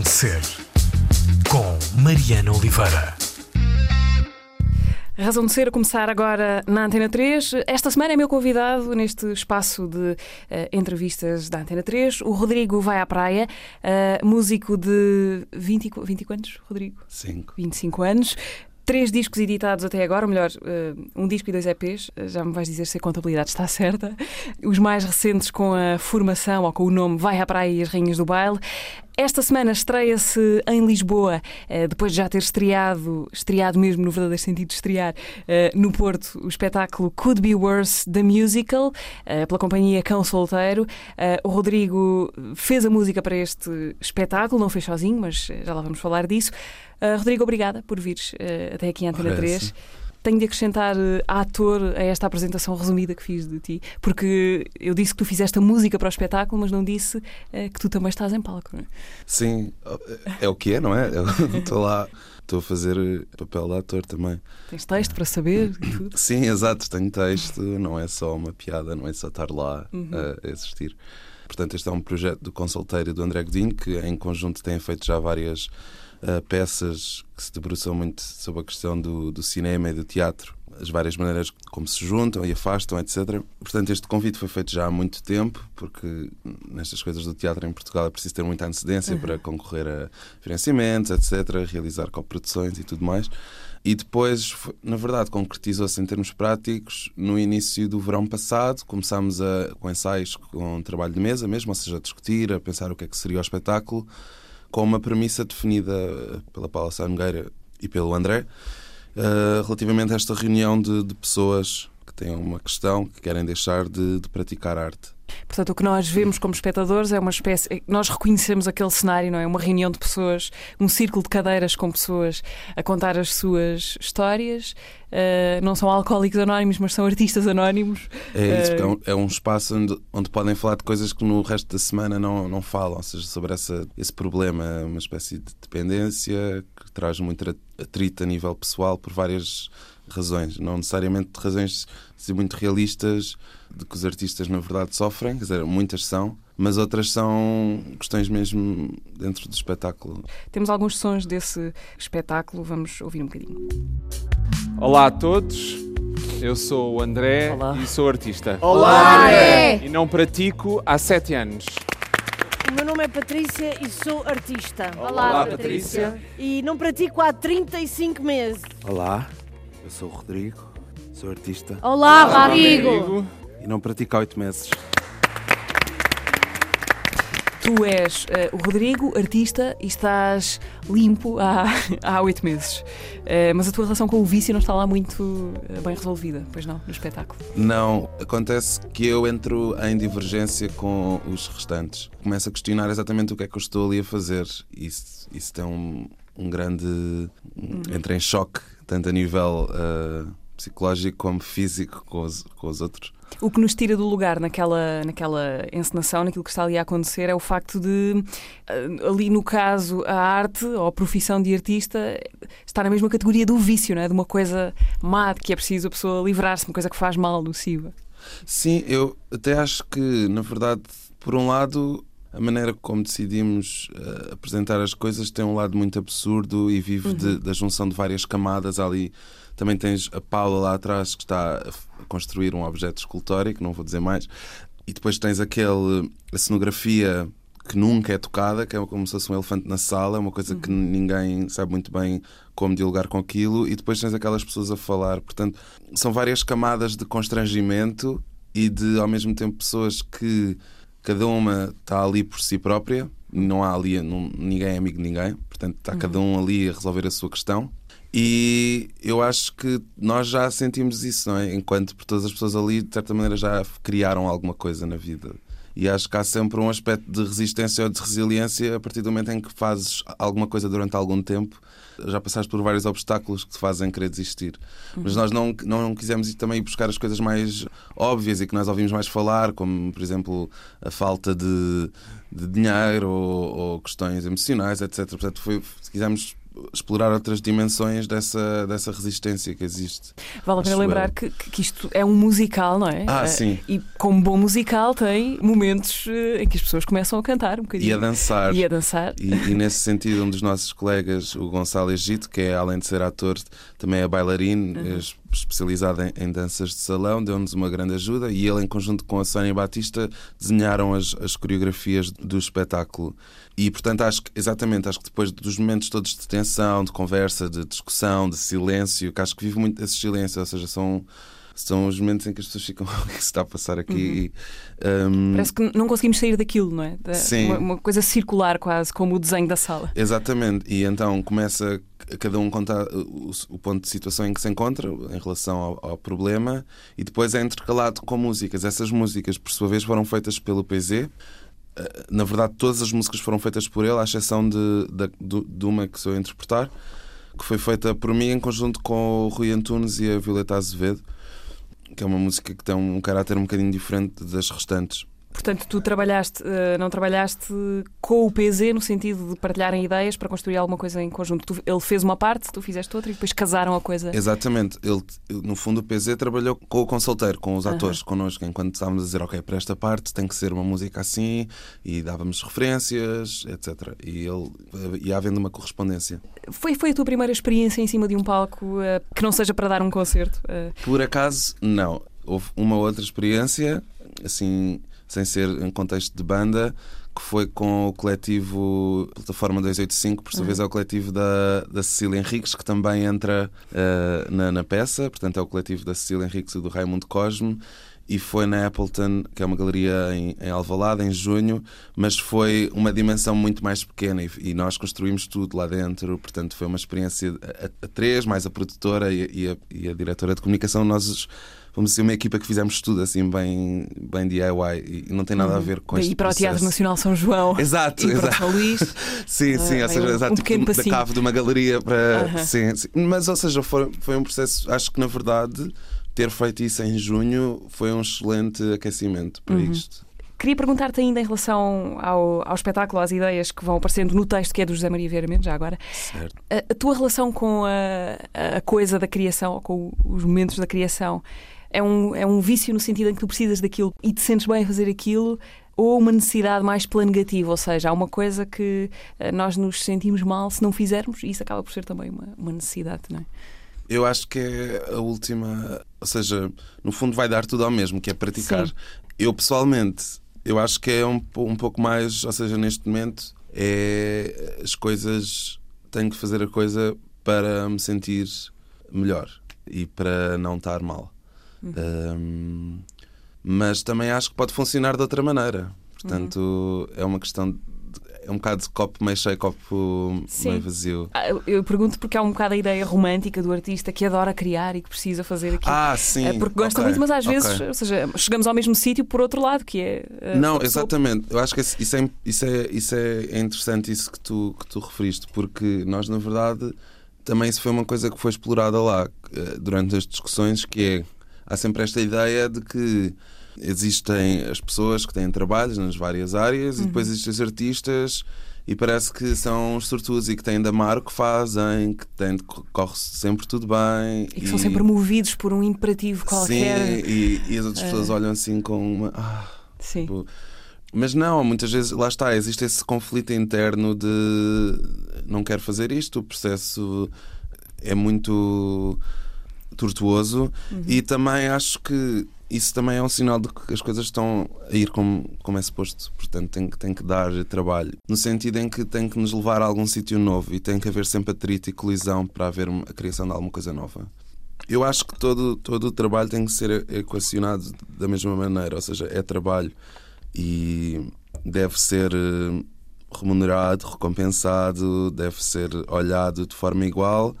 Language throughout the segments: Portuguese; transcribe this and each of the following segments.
Razão de Ser, com Mariana Oliveira. Razão de ser a começar agora na Antena 3. Esta semana é meu convidado neste espaço de uh, entrevistas da Antena 3. O Rodrigo vai à praia, uh, músico de 20, 20 quantos, Rodrigo? 5. 25 anos. Três discos editados até agora, ou melhor, uh, um disco e dois EPs. Já me vais dizer se a contabilidade está certa. Os mais recentes com a formação ou com o nome Vai à Praia e as Rainhas do Baile. Esta semana estreia-se em Lisboa, eh, depois de já ter estreado, estreado mesmo no verdadeiro sentido de estrear, eh, no Porto, o espetáculo Could Be Worse, The Musical, eh, pela companhia Cão Solteiro. O Rodrigo fez a música para este espetáculo, não fez sozinho, mas já lá vamos falar disso. Rodrigo, obrigada por vires até aqui à Antena 3 tenho de acrescentar uh, ator a esta apresentação resumida que fiz de ti, porque eu disse que tu fizeste a música para o espetáculo, mas não disse uh, que tu também estás em palco. Não é? Sim, é o que é, não é? Eu estou lá, estou a fazer papel de ator também. Tens texto para saber e tudo? Sim, exato, tenho texto, não é só uma piada, não é só estar lá uhum. a assistir. Portanto, este é um projeto do consulteiro do André Godinho, que em conjunto tem feito já várias uh, peças que se debruçam muito sobre a questão do, do cinema e do teatro, as várias maneiras como se juntam e afastam, etc. Portanto, este convite foi feito já há muito tempo, porque nestas coisas do teatro em Portugal é preciso ter muita antecedência uhum. para concorrer a financiamentos, etc., realizar coproduções e tudo mais. E depois, na verdade, concretizou-se em termos práticos no início do verão passado. Começámos a, com ensaios com trabalho de mesa mesmo, ou seja, a discutir, a pensar o que é que seria o espetáculo com uma premissa definida pela Paula Sá Nogueira e pelo André uh, relativamente a esta reunião de, de, pessoas que têm uma questão, que querem deixar de, de praticar arte. Portanto, o que nós vemos como espectadores é uma espécie. É, nós reconhecemos aquele cenário, não é? Uma reunião de pessoas, um círculo de cadeiras com pessoas a contar as suas histórias. Uh, não são alcoólicos anónimos, mas são artistas anónimos. É isso, uh... é, um, é, um, espaço onde, onde podem falar de coisas que no resto da semana não, não falam, ou seja, sobre essa, esse problema, uma espécie de dependência que traz muito atrito a nível pessoal por várias razões, não necessariamente razões assim, muito realistas de que os artistas na verdade sofrem, quer dizer, muitas são, mas outras são questões mesmo dentro do espetáculo. Temos alguns sons desse espetáculo, vamos ouvir um bocadinho. Olá a todos, eu sou o André Olá. e sou artista. Olá, André! E não pratico há sete anos. O meu nome é Patrícia e sou artista. Olá, Olá Patrícia. E não pratico há 35 meses. Olá, eu sou o Rodrigo, sou artista. Olá, Olá Rodrigo. E não pratico há oito meses. Tu és uh, o Rodrigo, artista, e estás limpo há, há oito meses. Uh, mas a tua relação com o vício não está lá muito uh, bem resolvida, pois não, no espetáculo? Não, acontece que eu entro em divergência com os restantes. Começo a questionar exatamente o que é que eu estou ali a fazer. Isso, isso tem um, um grande. Hum. entra em choque tanto a nível uh, psicológico como físico com os, com os outros. O que nos tira do lugar naquela, naquela encenação, naquilo que está ali a acontecer, é o facto de, uh, ali no caso, a arte ou a profissão de artista estar na mesma categoria do vício, não é? de uma coisa má, de que é preciso a pessoa livrar-se, uma coisa que faz mal, nociva. Sim, eu até acho que, na verdade, por um lado, a maneira como decidimos uh, apresentar as coisas tem um lado muito absurdo e vive uhum. de, da junção de várias camadas ali. Também tens a Paula lá atrás que está a construir um objeto escultórico, não vou dizer mais. E depois tens aquele a cenografia que nunca é tocada, que é como se fosse um elefante na sala, é uma coisa uhum. que ninguém sabe muito bem como dialogar com aquilo, e depois tens aquelas pessoas a falar. Portanto, são várias camadas de constrangimento e de, ao mesmo tempo, pessoas que cada uma está ali por si própria, não há ali, não, ninguém é amigo de ninguém, portanto está uhum. cada um ali a resolver a sua questão. E eu acho que nós já sentimos isso, não é? Enquanto por todas as pessoas ali, de certa maneira, já criaram alguma coisa na vida. E acho que há sempre um aspecto de resistência ou de resiliência a partir do momento em que fazes alguma coisa durante algum tempo. Já passaste por vários obstáculos que te fazem querer desistir. Uhum. Mas nós não, não quisemos ir também buscar as coisas mais óbvias e que nós ouvimos mais falar, como, por exemplo, a falta de, de dinheiro ou, ou, questões emocionais, etc. Portanto, foi, quisemos explorar outras dimensões dessa, dessa resistência que existe. Vale a pena lembrar que, que isto é um musical, não é? Ah, Eh, sim. E como bom musical tem momentos eh, em que as pessoas começam a cantar um bocadinho. E a dançar. E a dançar. E, e nesse sentido, um dos nossos colegas, o Gonçalo Egito, que é além de ser ator, também é bailarino, é es- especializado em, em danças de salão, deu-nos uma grande ajuda e ele, em conjunto com a Sónia Batista, desenharam as, as coreografias do espetáculo. E, portanto, acho que, exatamente, acho que depois dos momentos todos de tensão, de conversa, de discussão, de silêncio, que acho que vive muito esse silêncio, ou seja, são. São os momentos em que as pessoas ficam. O que se está a passar aqui? E, hum, Parece que não conseguimos sair daquilo, não é? Da- Sim. Uma, uma coisa circular, quase, como o desenho da sala. Exatamente, e então começa cada um contar o, o ponto de situação em que se encontra em relação ao, ao problema e depois é intercalado com músicas. Essas músicas, por sua vez, foram feitas pelo PZ. Eh, Na verdade, todas as músicas foram feitas por ele, à exceção de, de, de- de uma que sou a interpretar, que foi feita por mim em conjunto com o Rui Antunes e a Violeta Azevedo, que é uma música que tem um caráter um bocadinho diferente das restantes. Portanto, tu trabalhaste, eh, não trabalhaste com o PZ no sentido de partilharem ideias para construir alguma coisa em conjunto. Tu- ele fez uma parte, tu fizeste outra e depois casaram a coisa. Exatamente. Ele, no fundo, o PZ trabalhou com o consulteiro, com os atores connosco, enquanto estávamos a dizer, ok, para esta parte tem que ser uma música assim, e dávamos referências, etc. E ele ia havendo uma correspondência. Foi, foi a tua primeira experiência em cima de um palco eh, que não seja para dar um concerto? Eh, Por acaso, não. Houve uma outra experiência, assim, sem ser em contexto de banda, que foi com o coletivo Plataforma 285, por sua vez é o coletivo da, da Cecília Henriques, que também entra eh, na, na peça, portanto é o coletivo da Cecília Henriques e do Raimundo Cosme. E foi na Appleton, que é uma galeria em, em Alvalade, em junho, mas foi uma dimensão muito mais pequena e, e nós construímos tudo lá dentro. Portanto, foi uma experiência a, a- três, mais a produtora e, e a, e a diretora de comunicação. Nós vamos ser uma equipa que fizemos tudo assim, bem, bem DIY e não tem nada a ver com daí este para o Teatro processo. Nacional São João. Exato, e para o exato. São Luís. Sim, sim, Ah, ou seja, um- exato, um tipo, pequeno da passinho. cave de uma galeria para. Aham. Sim, sim. Mas, ou seja, foi, foi um processo, acho que na verdade, ter feito isso em junho foi um excelente aquecimento para Uhum. isto. Queria perguntar-te ainda em relação ao, ao espetáculo, às ideias que vão aparecendo no texto que é do José Maria Vieira Mendes, já agora. Certo. A, a tua relação com a, a coisa da criação, ou com os momentos da criação, é um, é um vício no sentido em que tu precisas daquilo e te sentes bem a fazer aquilo, ou uma necessidade mais pela negativa, ou seja, há uma coisa que eh, nós nos sentimos mal se não fizermos, e isso acaba por ser também uma, uma necessidade, não é? Eu acho que é a última, ou seja, no fundo vai dar tudo ao mesmo, que é praticar. Sim. Eu pessoalmente, eu acho que é um, um pouco mais, ou seja, neste momento, é as coisas, tenho que fazer a coisa para me sentir melhor e para não estar mal. Um, mas também acho que pode funcionar de outra maneira. Portanto, é uma questão, de, é um bocado de copo meio cheio, copo Sim. meio vazio. Ah, Eu, pergunto porque há um bocado a ideia romântica do artista que adora criar e que precisa fazer aquilo. Ah, sim. É porque gosta ok, muito, mas às ok. vezes, ou seja, chegamos ao mesmo sítio por outro lado, que é. eh, Não, pessoa- exatamente. Eu acho que isso é, isso é, isso é interessante isso que tu, que tu referiste, porque nós, na verdade, também isso foi uma coisa que foi explorada lá eh, durante as discussões, que é há sempre esta ideia de que existem as pessoas que têm trabalhos nas várias áreas e depois existem os artistas e parece que são os sortudos e que têm de amar o que fazem, que têm de, corre sempre tudo bem. E que são sempre movidos por um imperativo qualquer. Sim, e, e as outras pessoas olham assim com uma. "Ah, Sim. Tipo, Mas não, muitas vezes, lá está, existe esse conflito interno de não quero fazer isto, o processo é muito tortuoso e também acho que isso também é um sinal de que as coisas estão a ir como, como é suposto. Portanto, tem que, tem que dar trabalho. No sentido em que tem que nos levar a algum sítio novo e tem que haver sempre atrito e colisão para haver a criação de alguma coisa nova. Eu acho que todo, todo o trabalho tem que ser equacionado da mesma maneira, ou seja, é trabalho e deve ser eh, remunerado, recompensado, deve ser olhado de forma igual.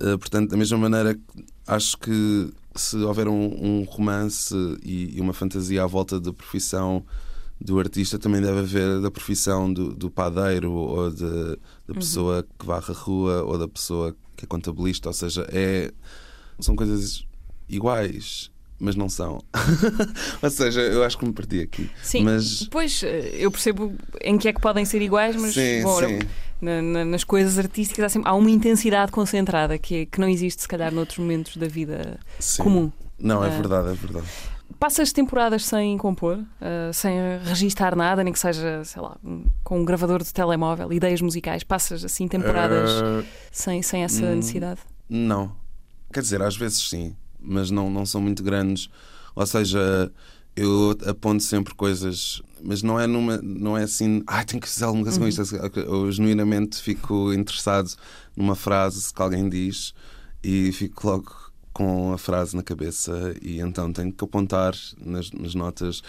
Eh, Portanto, da mesma maneira, acho que se houver um, um romance e, e uma fantasia à volta da profissão do artista, também deve haver da profissão do, do padeiro ou de- da pessoa que varre a rua ou da pessoa que é contabilista. Ou seja, é, são coisas iguais, mas não são. ou seja, eu acho que me perdi aqui. Sim, Mas Pois, eh, eu percebo em que é que podem ser iguais, mas sim, bom, sim. Na- na- nas coisas artísticas há, sempre, há uma intensidade concentrada que, que não existe, se calhar, noutros momentos da vida Sim. comum. Não, é Ah. verdade, é verdade. Passas temporadas sem compor, ah, sem registar nada, nem que seja, sei lá, com um gravador de telemóvel, ideias musicais. Passas assim temporadas Ah, sem, sem essa hum. necessidade. Não. Quer dizer, às vezes sim, mas não, não são muito grandes. Ou seja, eu aponto sempre coisas, mas não é, numa, não é assim, ai, tenho que fazer alguma coisa com isto. Eu genuinamente fico interessado numa frase que alguém diz e fico logo com a frase na cabeça e então tenho que apontar nas, nas notas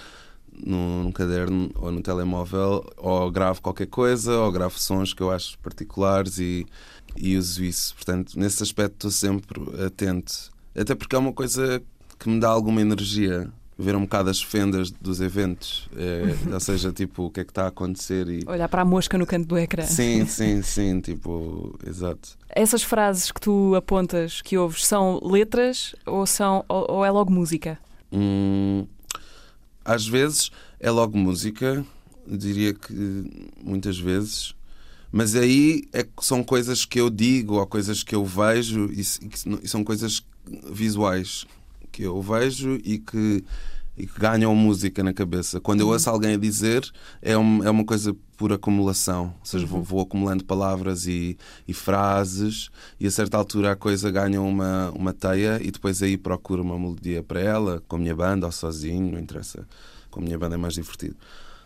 num, num caderno ou no telemóvel ou gravo qualquer coisa ou gravo sons que eu acho particulares e, e uso isso. Portanto, nesse aspecto estou sempre atento. Até porque é uma coisa que me dá alguma energia. Ver um bocado as fendas dos eventos, É, ou seja, tipo, o que é que está a acontecer e. Olhar para a mosca no canto do ecrã. Sim, sim, sim, tipo, exato. Essas frases que tu apontas, que ouves, são letras ou, são, ou, ou é logo música? Hum, às vezes é logo música, diria que muitas vezes, mas aí é são coisas que eu digo ou coisas que eu vejo e, e são coisas visuais que eu vejo e que, e que ganham música na cabeça. Quando eu ouço alguém dizer, é, um- é uma coisa por acumulação, ou seja, vou, vou acumulando palavras e, e frases e a certa altura a coisa ganha uma, uma teia e depois aí procuro uma melodia para ela, com a minha banda ou sozinho, não interessa. Com a minha banda é mais divertido.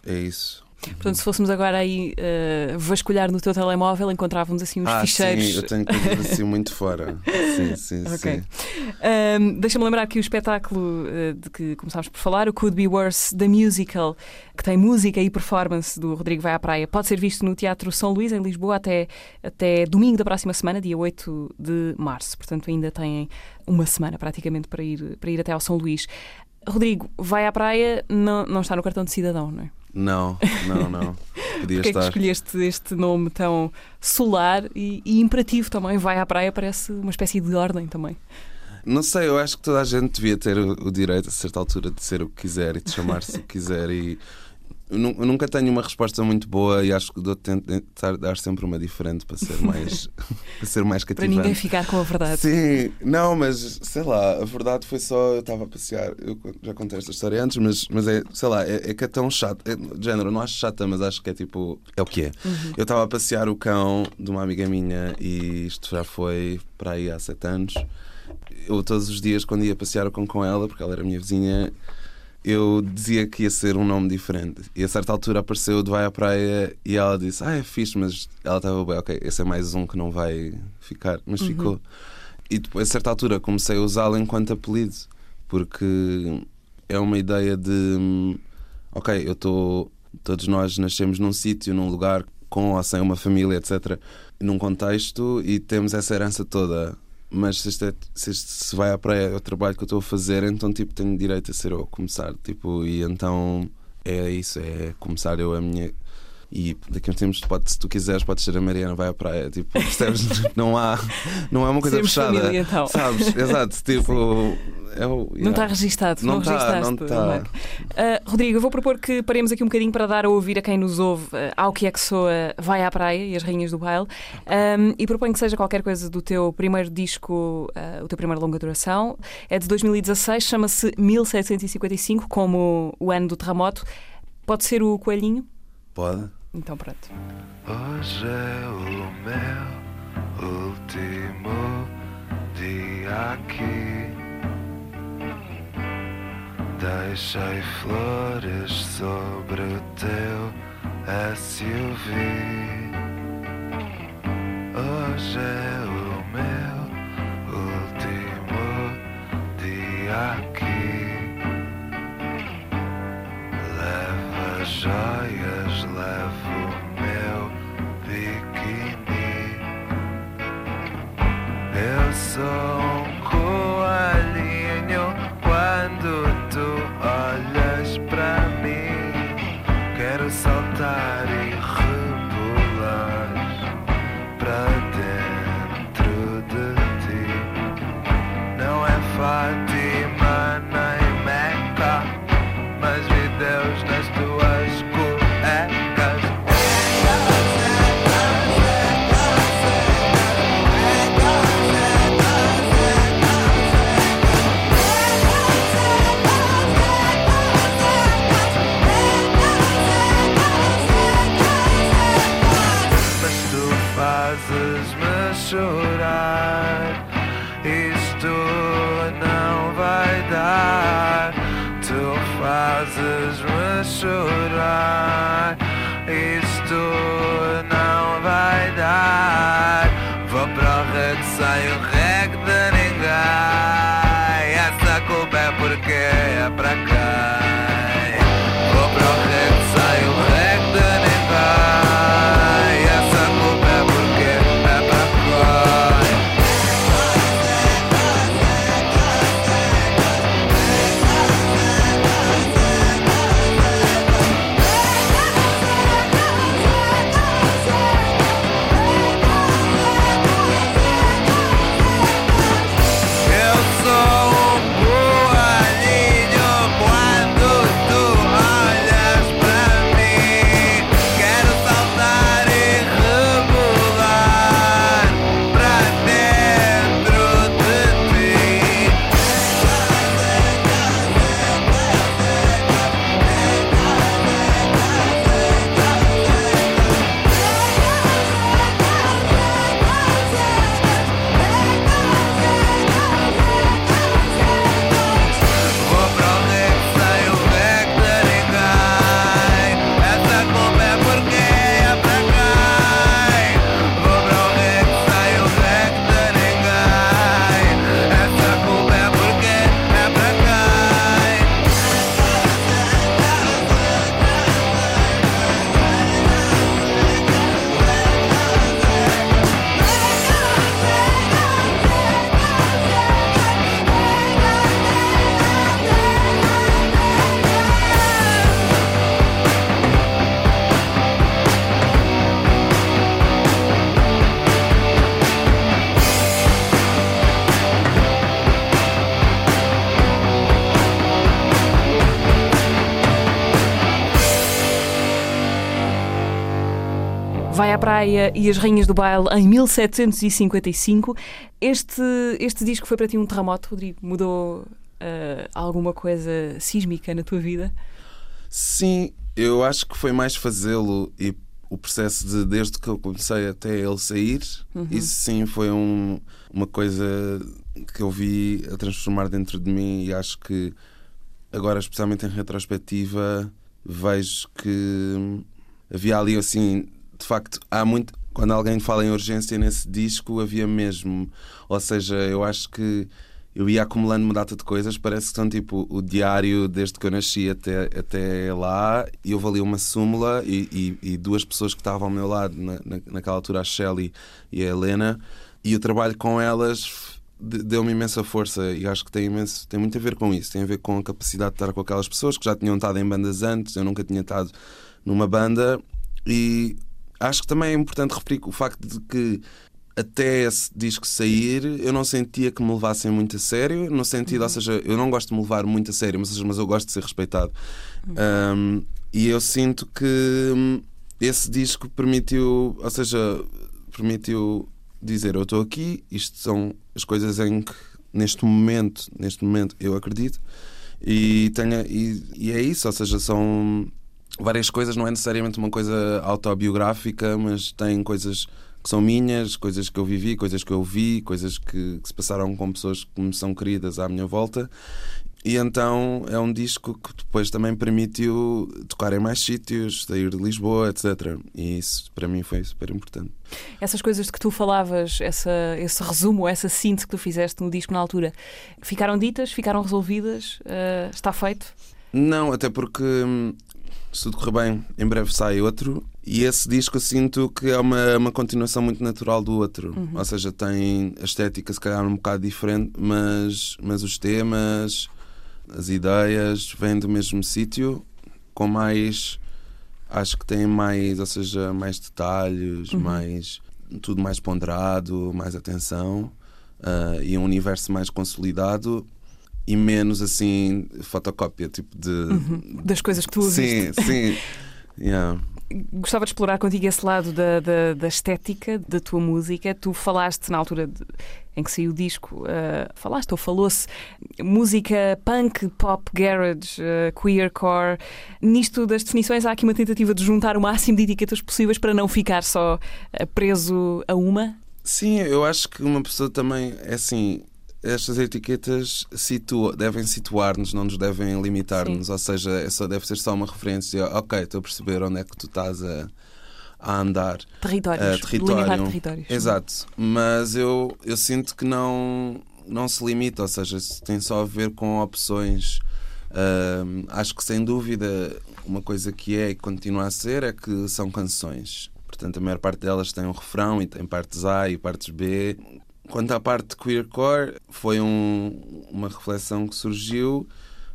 É isso. Portanto, se fôssemos agora aí eh, vasculhar no teu telemóvel, encontrávamos assim uns ah, ficheiros. sim, eu tenho coisas assim muito fora. Sim, sim, Ok. sim. Ahm, Deixa-me lembrar que o espetáculo eh, de que começámos por falar, o Could Be Worse, The Musical, que tem música e performance do Rodrigo Vai à Praia, pode ser visto no Teatro São Luís, em Lisboa, até, até domingo da próxima semana, dia 8 de março. Portanto, ainda têm uma semana praticamente para ir, para ir até ao São Luís. Rodrigo, Vai à Praia não, não está no cartão de cidadão, não é? Não, não, não. Podia Porquê é que estar. escolheste este nome tão solar e, e imperativo também? Vai à praia parece uma espécie de ordem também. Não sei, eu acho que toda a gente devia ter o, o direito a certa altura de ser o que quiser e de chamar-se o que quiser. E eu, nu- eu nunca tenho uma resposta muito boa e acho que dou tentar dar sempre uma diferente para ser mais, para ser mais Para cativante. ninguém ficar com a verdade. Sim, não, mas sei lá, a verdade foi só eu estava a passear. Eu já contei esta história antes, mas, mas é, sei lá, é, é que é tão chato. É, de género, não acho chata, mas acho que é tipo. É o que é. Eu estava a passear o cão de uma amiga minha e isto já foi para aí há sete anos. Eu todos os dias, quando ia passear o cão com ela, porque ela era minha vizinha, eu dizia que ia ser um nome diferente. E a certa altura apareceu de Vai à Praia e ela disse: Ah, é fixe, mas ela estava bem, ok, esse é mais um que não vai ficar. Mas ficou. E depois, a certa altura, comecei a usá-lo enquanto apelido, porque é uma ideia de: Ok, eu estou. Todos nós nascemos num sítio, num lugar, com ou sem uma família, etc., num contexto e temos essa herança toda. Mas se isto, é, se isto se vai à praia, é o trabalho que eu estou a fazer, então tipo, tenho direito a ser eu a começar. Tipo, e então é isso, é começar eu a minha. E daqui a uns tempos, pode, se tu quiseres, podes ser a Mariana, vai à praia. Tipo, percebes? não, há, não é uma coisa Sermos fechada. família, então. Sabes? Exato. Tipo, é o. Não está registado, não, Não está, registaste. não. Marco. Ah, Rodrigo, eu vou propor que paremos aqui um bocadinho para dar a ouvir a quem nos ouve ah, ao que é que soa Vai à Praia e as Rainhas do Baile. Ahm, e proponho que seja qualquer coisa do teu primeiro disco, ah, o teu primeiro longa duração. É de 2016, chama-se 1755, como o ano do terremoto. Pode ser o Coelhinho? Pode. Então pronto. Hoje é o meu último dia aqui. Deixei flores sobre o teu SUV. Hoje é o meu último dia aqui. Leva joias, levo meu biquíni. Eu sou fazes-me chorar. Isto não vai dar. Vou para o reg, saio reg praia e as rainhas do baile em 1755. Este, este disco foi para ti um terremoto, Rodrigo? Mudou ah, alguma coisa sísmica na tua vida? Sim, eu acho que foi mais fazê-lo e o processo de desde que eu comecei até ele sair, isso sim foi um- uma coisa que eu vi a transformar dentro de mim e acho que agora, especialmente em retrospectiva, vejo que havia ali assim, de facto, há muito. Quando alguém fala em urgência nesse disco, havia mesmo. Ou seja, eu acho que eu ia acumulando uma data de coisas, parece que são tipo o diário desde que eu nasci até, até lá, e houve ali uma súmula e, e- e duas pessoas que estavam ao meu lado, na, na- naquela altura, a Shelley e a Helena, e o trabalho com elas de- deu-me imensa força e acho que tem, imenso, tem muito a ver com isso, tem a ver com a capacidade de estar com aquelas pessoas que já tinham estado em bandas antes, eu nunca tinha estado numa banda, e acho que também é importante referir o facto de que até esse disco sair, eu não sentia que me levassem muito a sério, no sentido, ou seja, eu não gosto de me levar muito a sério, mas, mas eu gosto de ser respeitado. Um, e eu sinto que hum, esse disco permitiu, ou seja, permitiu dizer eu estou aqui, isto são as coisas em que neste momento, neste momento eu acredito e tenho e, e é isso, ou seja, são várias coisas, não é necessariamente uma coisa autobiográfica, mas tem coisas que são minhas, coisas que eu vivi, coisas que eu vi, coisas que, que se passaram com pessoas que me são queridas à minha volta. E então é um disco que depois também permitiu tocar em mais sítios, sair de Lisboa, etc. E isso para mim foi super importante. Essas coisas de que tu falavas, essa, esse resumo, essa síntese que tu fizeste no disco na altura, ficaram ditas, ficaram resolvidas? Ah, está feito? Não, até porque hum, se tudo correr bem, em breve sai outro. E esse disco eu sinto que é uma, uma continuação muito natural do outro. Ou seja, tem a estética se calhar um bocado diferente, mas, mas os temas, as ideias vêm do mesmo sítio, com mais. Acho que tem mais, ou seja, mais detalhes, mais tudo mais ponderado, mais atenção ah, e um universo mais consolidado e menos assim fotocópia, tipo de. Das coisas que tu ouviste. Sim, sim. Yeah. Gostava de explorar contigo esse lado da, da, da estética da tua música. Tu falaste na altura de- em que saiu o disco, ah, falaste ou falou-se música punk, pop, garage, ah, queercore. Nisto das definições há aqui uma tentativa de juntar o máximo de etiquetas possíveis para não ficar só ah, preso a uma. Sim, eu acho que uma pessoa também é assim. Estas etiquetas situa, devem situar-nos, não nos devem limitar-nos. Ou seja, é só, deve ser só uma referência. Ok, estou a perceber onde é que tu estás a, a andar. Territórios. Uh, território. Territórios. Exato. Mas eu, eu sinto que não, não se limita, ou seja, tem só a ver com opções. Uh, acho que sem dúvida uma coisa que é e continua a ser é que são canções. Portanto, a maior parte delas tem um refrão e tem partes A e partes B. Quanto à parte de queercore, foi um, uma reflexão que surgiu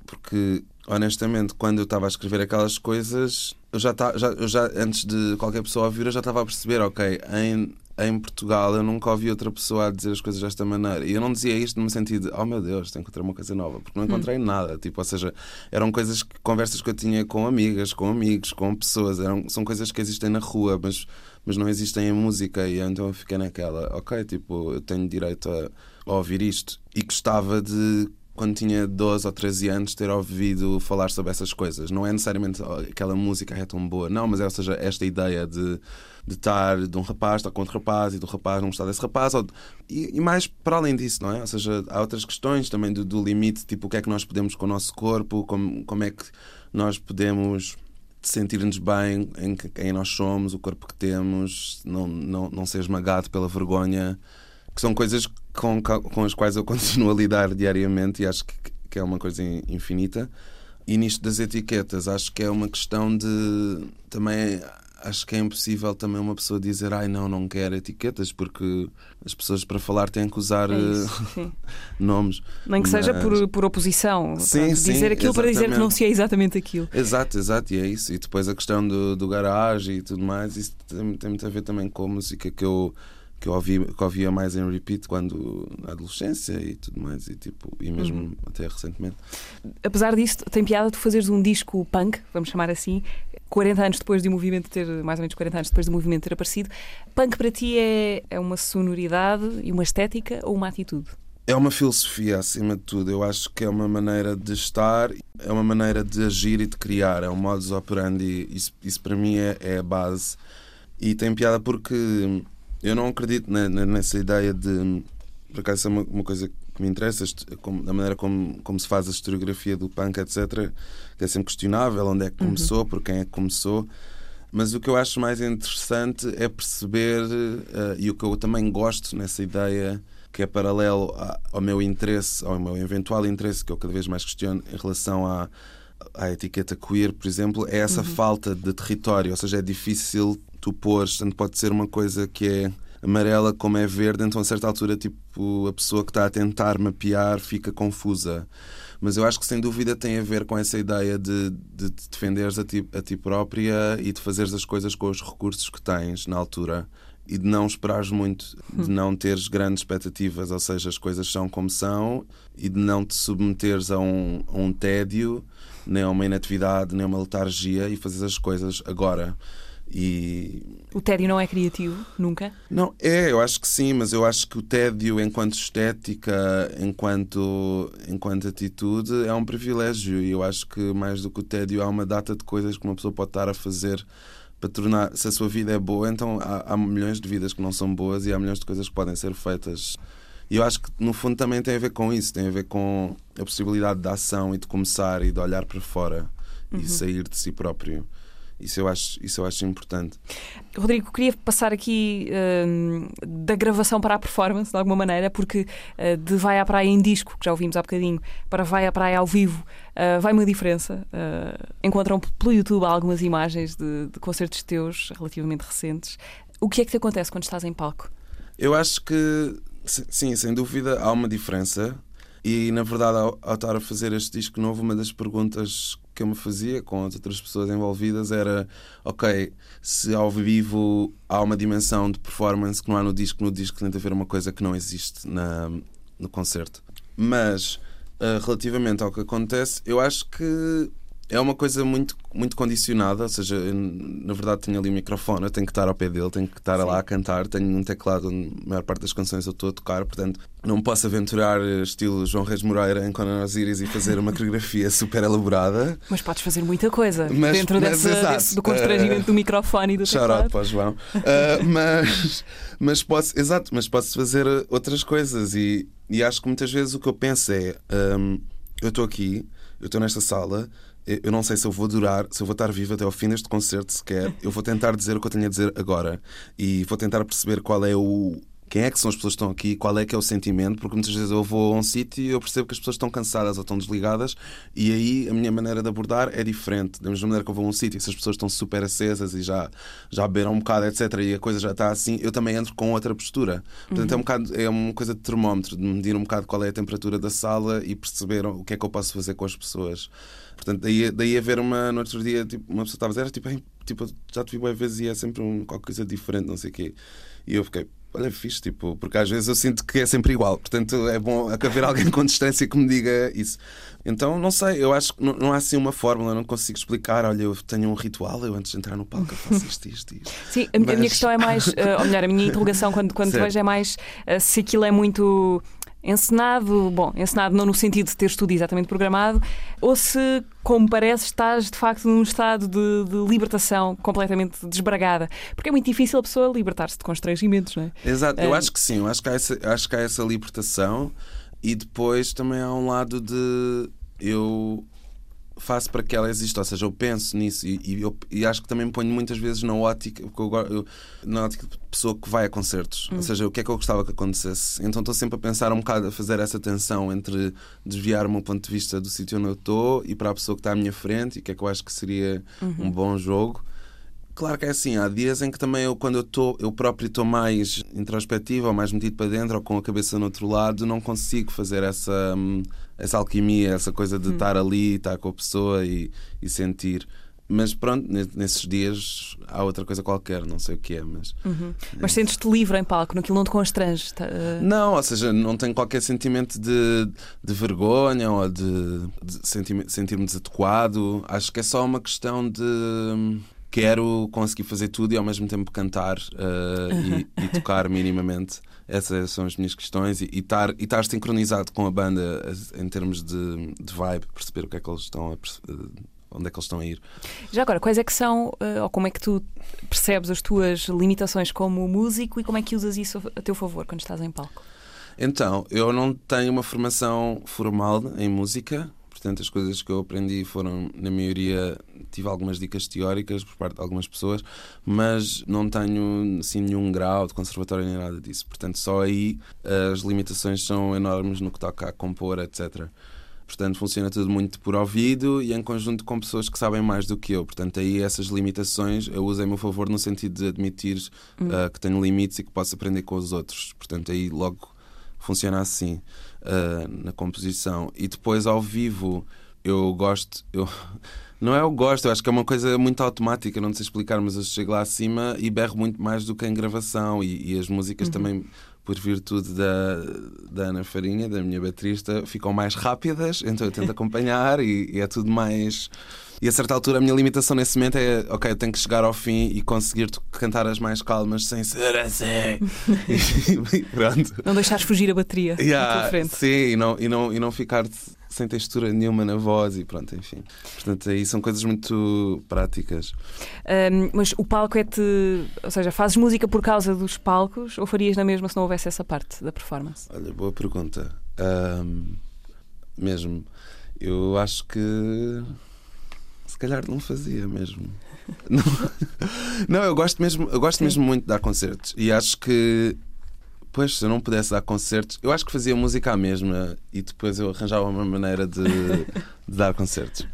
porque honestamente, quando eu estava a escrever aquelas coisas, eu já, tá, já, eu já antes de qualquer pessoa ouvir, eu já estava a perceber, ok, em, em Portugal eu nunca ouvi outra pessoa a dizer as coisas desta maneira. E eu não dizia isto no sentido de, oh meu Deus, tenho que encontrar uma coisa nova, porque não encontrei hum. nada. Tipo, ou seja, eram coisas, conversas que eu tinha com amigas, com amigos, com pessoas, eram, são coisas que existem na rua, mas, mas não existem em música. E então eu fiquei naquela, ok, tipo, eu tenho direito a, a ouvir isto. E gostava de quando tinha 12 ou 13 anos, ter ouvido falar sobre essas coisas. Não é necessariamente aquela música é tão boa, não, mas é, ou seja, esta ideia de, de estar de um rapaz estar com outro rapaz e do rapaz não gostar desse rapaz. Ou, e, e, mais para além disso, não é? Ou seja, há outras questões também do, do, limite, tipo o que é que nós podemos com o nosso corpo, como, como é que nós podemos sentir-nos bem em quem nós somos, o corpo que temos, não, não, não ser esmagado pela vergonha que são coisas com, com as quais eu continuo a lidar diariamente e acho que, que é uma coisa infinita. E nisto das etiquetas, acho que é uma questão de também acho que é impossível também uma pessoa dizer ai não, não quero etiquetas, porque as pessoas para falar têm que usar é isso, eh, nomes. Nem que Mas... seja por, por oposição. Sim, sim, dizer aquilo exatamente. para dizer que não se é exatamente aquilo. Exato, exato, e é isso. E depois a questão do, do garage e tudo mais, isso tem, tem muito a ver também com a música que eu que eu ouvia, que ouvia mais em repeat quando na adolescência e tudo mais, e, tipo, e mesmo uhum. até recentemente. Apesar disso, tem piada tu fazeres um disco punk, vamos chamar assim, 40 anos depois de o movimento ter, mais ou menos 40 anos depois do movimento ter aparecido. Punk para ti é, é uma sonoridade e uma estética ou uma atitude? É uma filosofia acima de tudo. Eu acho que é uma maneira de estar, é uma maneira de agir e de criar. É um modus operandi. Isso, isso para mim é, é a base. E tem piada porque eu não acredito nessa ideia de. Por acaso, é uma, uma coisa que me interessa, da maneira como, como se faz a historiografia do punk, etc., que é sempre questionável onde é que começou, uhum. por quem é que começou. Mas o que eu acho mais interessante é perceber, uh, e o que eu também gosto nessa ideia, que é paralelo ao meu interesse, ao meu eventual interesse, que eu cada vez mais questiono em relação à, à etiqueta queer, por exemplo, é essa uhum. falta de território. Ou seja, é difícil tu pôres, tanto pode ser uma coisa que é amarela como é verde, então a certa altura tipo a pessoa que está a tentar mapear fica confusa. Mas eu acho que sem dúvida tem a ver com essa ideia de, de te defenderes a ti, a ti própria e de fazeres as coisas com os recursos que tens na altura e de não esperares muito, de não teres grandes expectativas, ou seja, as coisas são como são, e de não te submeteres a um, a um tédio, nem uma inatividade, nem uma letargia e fazeres as coisas agora. E... O tédio não é criativo, nunca? Não, é, eu acho que sim, mas eu acho que o tédio, enquanto estética, enquanto, enquanto atitude, é um privilégio. E eu acho que mais do que o tédio, há uma data de coisas que uma pessoa pode estar a fazer para tornar. Se a sua vida é boa, então há, há milhões de vidas que não são boas e há milhões de coisas que podem ser feitas. E eu acho que no fundo também tem a ver com isso, tem a ver com a possibilidade de ação e de começar e de olhar para fora uhum. e sair de si próprio. Isso eu acho, isso eu acho importante. Rodrigo, queria passar aqui uh, da gravação para a performance, de alguma maneira, porque uh, de Vai à Praia em disco, que já ouvimos há bocadinho, para Vai à Praia ao vivo, uh, vai uma diferença. encontram pelo YouTube algumas imagens de, de concertos teus relativamente recentes. O que é que te acontece quando estás em palco? Eu acho que, sim, sem dúvida, há uma diferença. E, na verdade, ao, ao estar a fazer este disco novo, uma das perguntas que eu me fazia com as outras pessoas envolvidas era: ok, se ao vivo há uma dimensão de performance que não há no disco, no disco de haver uma coisa que não existe na, no concerto. Mas, uh, relativamente ao que acontece, eu acho que é uma coisa muito, muito condicionada, ou seja, eu, na verdade tenho ali o microfone, eu tenho que estar ao pé dele, tenho que estar lá a cantar, tenho um teclado onde a maior parte das canções eu estou a tocar, portanto não posso aventurar eh, estilo João Reis Moreira em Conan Osiris e fazer uma coreografia super elaborada. Mas podes fazer muita coisa Mas- dentro mas, dessa, exato. desse- do constrangimento Eh, do microfone e do teclado. para o João. Ah, mas, mas posso, exato, mas posso fazer uh, outras coisas e, e acho que muitas vezes o que eu penso é hum, eu estou aqui, eu estou nesta sala, eu não sei se eu vou durar, se eu vou estar vivo até ao fim deste concerto sequer. Eu vou tentar dizer o que eu tenho a dizer agora e vou tentar perceber qual é o. Quem é que são as pessoas que estão aqui? Qual é que é o sentimento? Porque muitas vezes eu vou a um sítio e eu percebo que as pessoas estão cansadas ou estão desligadas e aí a minha maneira de abordar é diferente. Da mesma maneira que eu vou a um sítio e se as pessoas estão super acesas e já, já beberam um bocado, etc., e a coisa já está assim, eu também entro com outra postura. Portanto, é, um bocado, é uma coisa de termómetro, de medir um bocado qual é a temperatura da sala e perceber o que é que eu posso fazer com as pessoas. Portanto, daí, daí haver uma. No outro dia, tipo, uma pessoa estava a dizer, tipo, "Ei, tipo, já te vi boas vezes e é sempre um, qualquer coisa diferente, não sei o quê. E eu fiquei, olha, fixe, tipo, porque às vezes eu sinto que é sempre igual. Portanto, é bom haver alguém com distância que me diga isso. Então, não sei, eu acho que não, não há assim uma fórmula, não consigo explicar. Olha, eu tenho um ritual, eu antes de entrar no palco eu faço isto, isto, isto. Sim, a, a minha Mas- questão é mais, eh, ou melhor, a minha interrogação quando, quando te vejo é mais eh, se aquilo é muito encenado, bom, encenado não no sentido de teres tudo exatamente programado, ou se, como parece, estás de facto num estado de, de libertação completamente desbragada. Porque é muito difícil a pessoa libertar-se de constrangimentos, não é? Exato, eu Eh, acho que sim, eu acho que, há essa, acho que há essa libertação e depois também há um lado de eu faço para que ela exista, ou seja, eu penso nisso e, e eu, e acho que também me ponho muitas vezes na ótica, porque eu, eu- na ótica de pessoa que vai a concertos, ou seja, o que é que eu gostava que acontecesse. Então estou sempre a pensar um bocado, a fazer essa tensão entre desviar o meu ponto de vista do sítio onde eu estou e para a pessoa que está à minha frente e o que é que eu acho que seria um bom jogo. Claro que é assim, há dias em que também eu, quando eu estou, eu próprio estou mais introspectivo ou mais metido para dentro ou com a cabeça no outro lado, não consigo fazer essa, hum, essa alquimia, essa coisa de estar ali, estar com a pessoa e, e sentir. Mas pronto, ne- nesses dias há outra coisa qualquer, não sei o que é, mas. Mas sentes-te livre em palco, naquilo não te constrange. tá, eh, Não, ou seja, não tenho qualquer sentimento de, de vergonha ou de, de senti- sentir-me desadequado. Acho que é só uma questão de hum, quero conseguir fazer tudo e ao mesmo tempo cantar uh, e, e tocar minimamente. Essas são as minhas questões e estar e estar sincronizado com a banda em termos de, de vibe, perceber o que é que eles estão a eh, onde é que eles estão a ir. Já agora, quais é que são, eh, ou como é que tu percebes as tuas limitações como músico e como é que usas isso a teu favor quando estás em palco? Então, eu não tenho uma formação formal em música, portanto, as coisas que eu aprendi foram, na maioria, tive algumas dicas teóricas por parte de algumas pessoas, mas não tenho assim, nenhum grau de conservatório nem nada disso. Portanto, só aí as limitações são enormes no que toca a compor, etc. Portanto, funciona tudo muito por ouvido e em conjunto com pessoas que sabem mais do que eu. Portanto, aí essas limitações eu uso a meu favor no sentido de admitir ah, que tenho limites e que posso aprender com os outros. Portanto, aí logo funciona assim ah, na composição. E depois ao vivo eu gosto. Eu, não é eu gosto, eu acho que é uma coisa muito automática, não sei explicar, mas eu chego lá acima e berro muito mais do que em gravação. E, e as músicas também, por virtude da, da Ana Farinha, da minha baterista, ficam mais rápidas, então eu tento acompanhar e, e é tudo mais. E a certa altura a minha limitação nesse momento é ok, eu tenho que chegar ao fim e conseguir cantar as mais calmas sem ser assim. e, pronto. Não deixares fugir a bateria Yeah, na tua frente. Sim, e não, e, não, e não ficar sem textura nenhuma na voz e pronto, enfim. Portanto, aí são coisas muito práticas. Ahm, mas o palco é-te. Ou seja, fazes música por causa dos palcos ou farias na mesma se não houvesse essa parte da performance? Olha, boa pergunta. Ahm, mesmo, eu acho que se calhar não fazia mesmo. Não, não eu gosto mesmo, eu gosto Sim. mesmo muito de dar concertos e acho que Pois, se eu não pudesse dar concertos, eu acho que fazia música à mesma e depois eu arranjava uma maneira de, de dar concertos.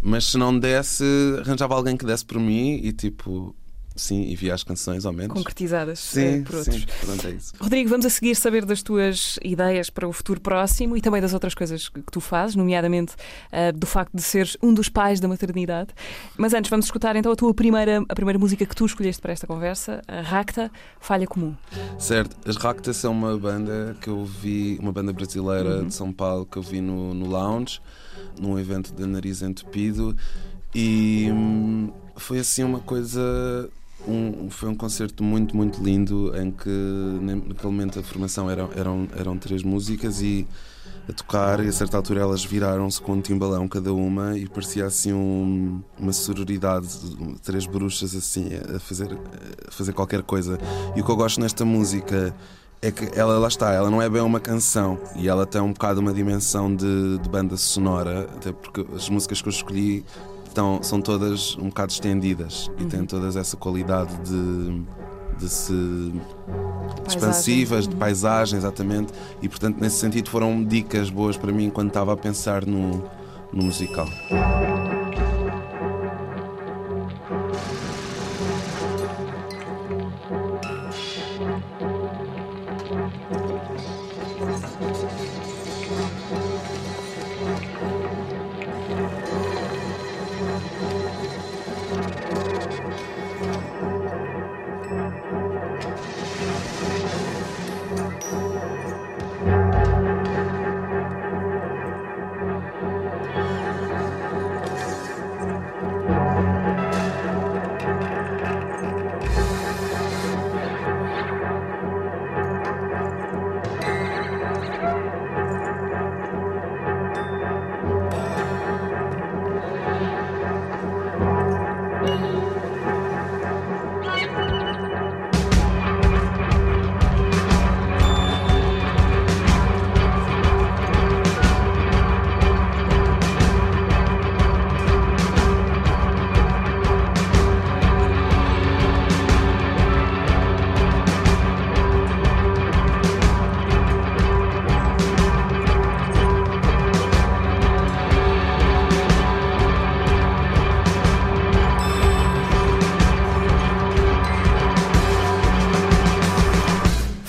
Mas se não desse, arranjava alguém que desse por mim e tipo, sim, e via as canções ao menos. concretizadas eh, Sim, por outros. sim, pronto, é isso. Rodrigo, vamos a seguir saber das tuas ideias para o futuro próximo e também das outras coisas que tu fazes, nomeadamente ah, do facto de seres um dos pais da maternidade. Mas antes, vamos escutar então a tua primeira, a primeira música que tu escolheste para esta conversa, a Racta, Falha Comum. Certo, as Ractas são uma banda que eu vi, uma banda brasileira Uhum. de São Paulo que eu vi no, no Lounge, num evento de Nariz Entupido, e hum, foi assim uma coisa. Um, foi um concerto muito, muito lindo em que naquele momento a formação eram, eram, eram três músicas e a tocar e a certa altura elas viraram-se com um timbalão cada uma e parecia assim um- uma sororidade, de três bruxas assim a fazer, a fazer qualquer coisa. E o que eu gosto nesta música é que ela lá está, ela não é bem uma canção e ela tem um bocado uma dimensão de, de banda sonora, até porque as músicas que eu escolhi estão, são todas um bocado estendidas e têm todas essa qualidade de, de se expansivas, de paisagem, exatamente. E portanto, nesse sentido, foram dicas boas para mim quando estava a pensar no, no musical.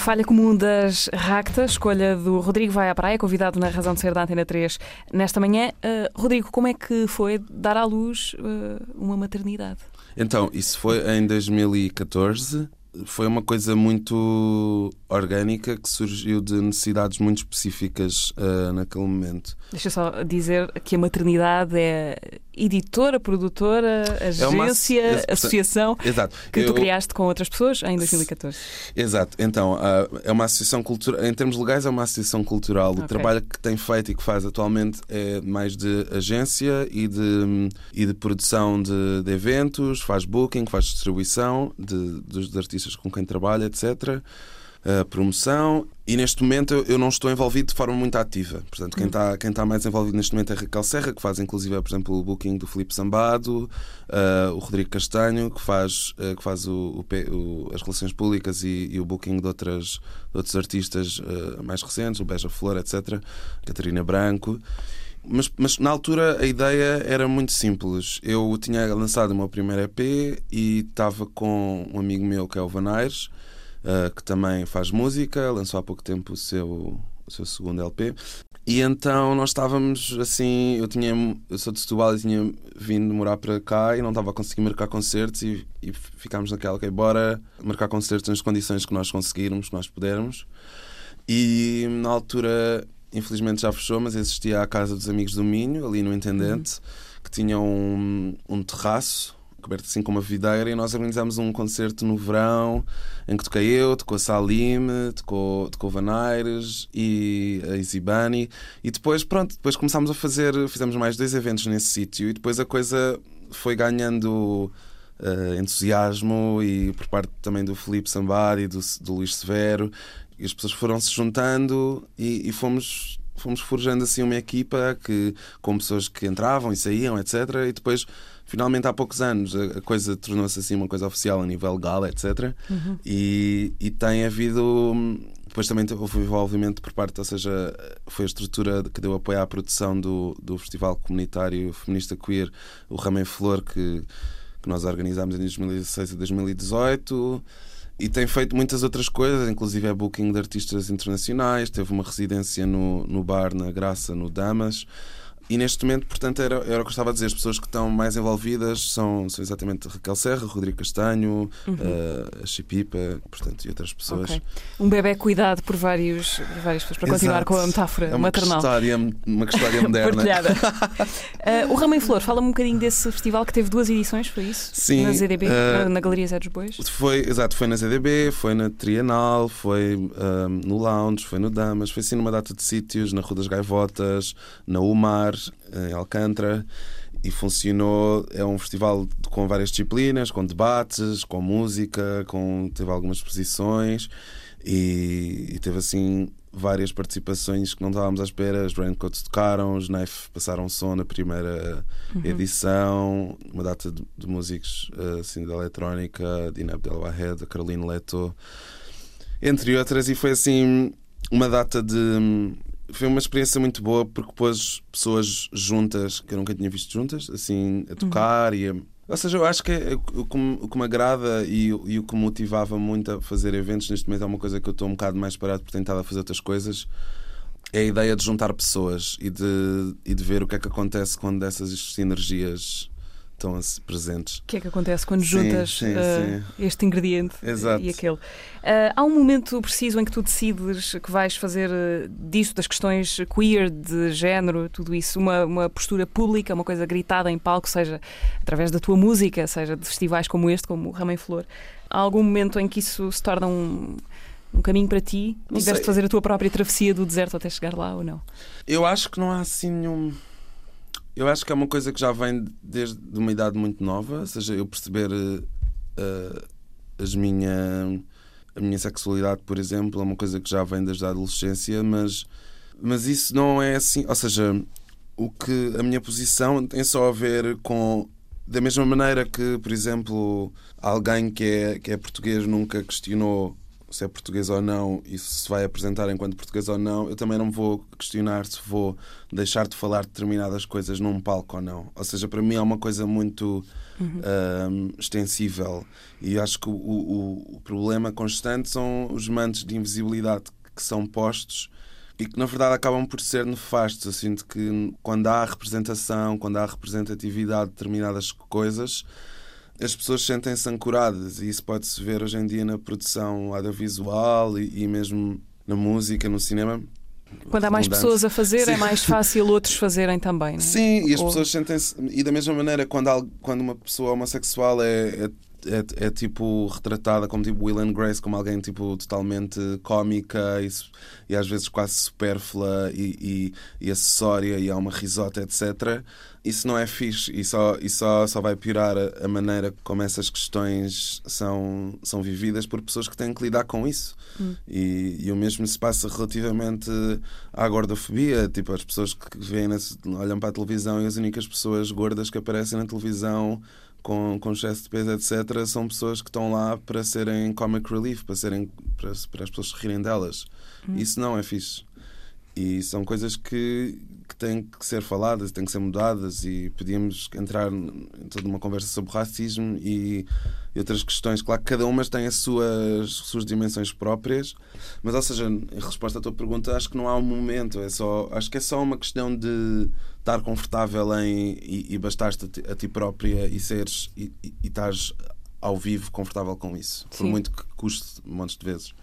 Falha comum das Ractas, escolha do Rodrigo Vai à Praia, convidado na Razão de Ser da Antena 3 nesta manhã. Ah, Rodrigo, como é que foi dar à luz ah, uma maternidade? Então, isso foi em 2014. Foi uma coisa muito orgânica que surgiu de necessidades muito específicas ah, naquele momento. Deixa só dizer que a maternidade é editora, produtora, É uma agência, é, associação Exato. que tu Eu- criaste com outras pessoas em 2014. Exato, então ah, é uma associação cultural, em termos legais é uma associação cultural. Ok. O trabalho que tem feito e que faz atualmente é mais de agência e de, e de produção de, de eventos, faz booking, faz distribuição de, dos, dos artistas com quem trabalha, etc. ah, promoção e neste momento eu- não estou envolvido de forma muito ativa. Portanto, quem está quem tá mais envolvido neste momento é a Raquel Serra, que faz inclusive, por exemplo, o booking do Filipe Sambado, ah, o Rodrigo Castanho, que faz, ah, que faz o, o o- as relações públicas e, e o booking de, outras, de outros artistas ah, mais recentes, o Beija Flor, etc. Catarina Branco. Mas, mas na altura a ideia era muito simples. Eu tinha lançado o meu primeiro EP e estava com um amigo meu que é o Van Aires, uh, que também faz música, lançou há pouco tempo o seu, o seu segundo LP. E então nós estávamos assim, eu tinha eu sou de Setúbal e tinha vindo morar para cá e não estava a conseguir marcar concertos e, e ficámos naquela, ok, bora marcar concertos nas condições que nós conseguirmos, que nós pudermos. E na altura, infelizmente já fechou, mas existia a Casa dos Amigos do Minho, ali no Intendente, que tinha um, um terraço coberto assim com uma videira e nós organizámos um concerto no verão em que toquei eu, tocou a Salime, tocou, tocou o Van Aires e a Isibani e depois pronto, depois começámos a fazer, fizemos mais dois eventos nesse sítio e depois a coisa foi ganhando eh, entusiasmo e por parte também do Felipe Sambari e do, do Luís Severo. E as pessoas foram se juntando e, e fomos fomos forjando assim uma equipa que com pessoas que entravam e saíam etc e depois finalmente há poucos anos a, coisa tornou-se assim uma coisa oficial a nível legal etc e, e tem havido hum, depois também houve envolvimento por parte, ou seja, foi a estrutura que deu apoio à produção do, do Festival Comunitário Feminista Queer, o Ramo em Flor, que, que nós organizámos em 2016 e 2018. E tem feito muitas outras coisas, inclusive é booking de artistas internacionais. Teve uma residência no, no bar na Graça, no Damas. E neste momento, portanto, era, era o que eu estava a dizer. As pessoas que estão mais envolvidas são, são exatamente Raquel Serra, Rodrigo Castanho, uh, a Chipipa, portanto, e outras pessoas. Ok. Um bebê cuidado por, vários, por várias pessoas, para continuar Exato. com a metáfora É uma maternal. história, uma história moderna. Partilhada. Uh, o Ramo em Flor, fala-me um bocadinho desse festival que teve duas edições, foi isso? Sim, Na ZDB, uh, na, na Galeria Zé dos Bois. Foi, exato, foi na ZDB, foi na Trienal, foi no Lounge, foi no Damas, foi assim numa data de sítios, na Rua das Gaivotas, na Umar, em Alcântara. E funcionou, é um festival com várias disciplinas, com debates, com música, com, teve algumas exposições e, e teve assim várias participações que não estávamos à espera. Os Raincoats tocaram, os Knife passaram som na primeira edição, uma data de, de músicos eh, assim, da eletrónica, Dina Abdelwahed, a Caroline Leto, entre outras, e foi assim uma data de. Foi uma experiência muito boa porque pôs pessoas juntas que eu nunca tinha visto juntas, assim, a tocar e a ou seja, eu acho que é- o que me, o que me agrada e, e o que motivava muito a fazer eventos neste momento é uma coisa que eu estou um bocado mais parado por tentar fazer outras coisas. É a ideia de juntar pessoas e de, e de ver o que é que acontece quando essas sinergias estão presentes. O que é que acontece quando Sim, juntas sim, uh, este ingrediente Exato. e aquele? Uh, há um momento preciso em que tu decides que vais fazer uh, disso, das questões queer, de género, tudo isso, uma, uma postura pública, uma coisa gritada em palco, seja através da tua música, seja de festivais como este, como o Rama em Flor. Há algum momento em que isso se torna um, um caminho para ti? Não Tiveste sei. de fazer a tua própria travessia do deserto até chegar lá ou não? Eu acho que não há assim nenhum. Eu acho que é uma coisa que já vem desde uma idade muito nova, ou seja, eu perceber eh, as minha, a minha sexualidade, por exemplo, é uma coisa que já vem desde a adolescência, mas, mas isso não é assim. Ou seja, o que a minha posição tem só a ver com. Da mesma maneira que, por exemplo, alguém que é, que é português nunca questionou se é português ou não e se vai apresentar enquanto português ou não, eu também não vou questionar se vou deixar de falar determinadas coisas num palco ou não. Ou seja, para mim é uma coisa muito ahm, extensível e acho que o, o, o problema constante são os mantos de invisibilidade que são postos e que na verdade acabam por ser nefastos. Eu sinto que quando há representação, quando há representatividade de determinadas coisas, as pessoas sentem-se ancoradas e isso pode-se ver hoje em dia na produção audiovisual e, e mesmo na música, no cinema. Quando há mais pessoas a fazer, é Sim. mais fácil outros fazerem também, não é? Sim, e as Ou- pessoas sentem-se. E da mesma maneira, quando, al- quando uma pessoa homossexual é, é, é, é, tipo retratada como tipo Will and Grace, como alguém tipo totalmente cómica e, e às vezes quase supérflua e, e, e acessória e há uma risota, etc. Isso não é fixe e só, e só, só vai piorar a, a maneira como essas questões são, são vividas por pessoas que têm que lidar com isso. E, e o mesmo se passa relativamente à gordofobia. Tipo, as pessoas que veem, na- olham para a televisão e as únicas pessoas gordas que aparecem na televisão com, com excesso de peso, etc., são pessoas que estão lá para serem comic relief, para, serem, para, para as pessoas se rirem delas. Isso não é fixe. E são coisas que, que têm que ser faladas, têm que ser mudadas e podíamos entrar em toda uma conversa sobre racismo e, e outras questões. Claro que cada uma tem as suas, suas dimensões próprias, mas, ou seja, em resposta à tua pergunta, acho que não há um momento, é só, acho que é só uma questão de estar confortável em e, e bastar-te a ti, a ti própria e seres e, e, e estares ao vivo confortável com isso, por Sim. muito que custe montes de vezes.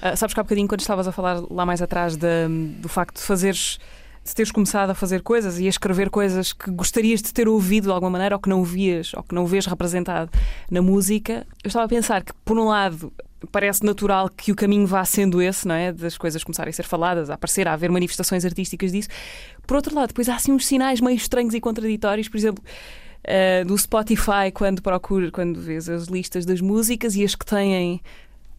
Ah, sabes que há bocadinho, quando estavas a falar lá mais atrás da- do facto de fazeres. De teres começado a fazer coisas e a escrever coisas que gostarias de ter ouvido de alguma maneira ou que não vias ou que não vês representado na música, eu estava a pensar que, por um lado, parece natural que o caminho vá sendo esse, não é? Das coisas começarem a ser faladas, a aparecer, a haver manifestações artísticas disso. Por outro lado, depois há assim uns sinais meio estranhos e contraditórios, por exemplo, uh, do Spotify, quando procura, quando vês as listas das músicas e as que têm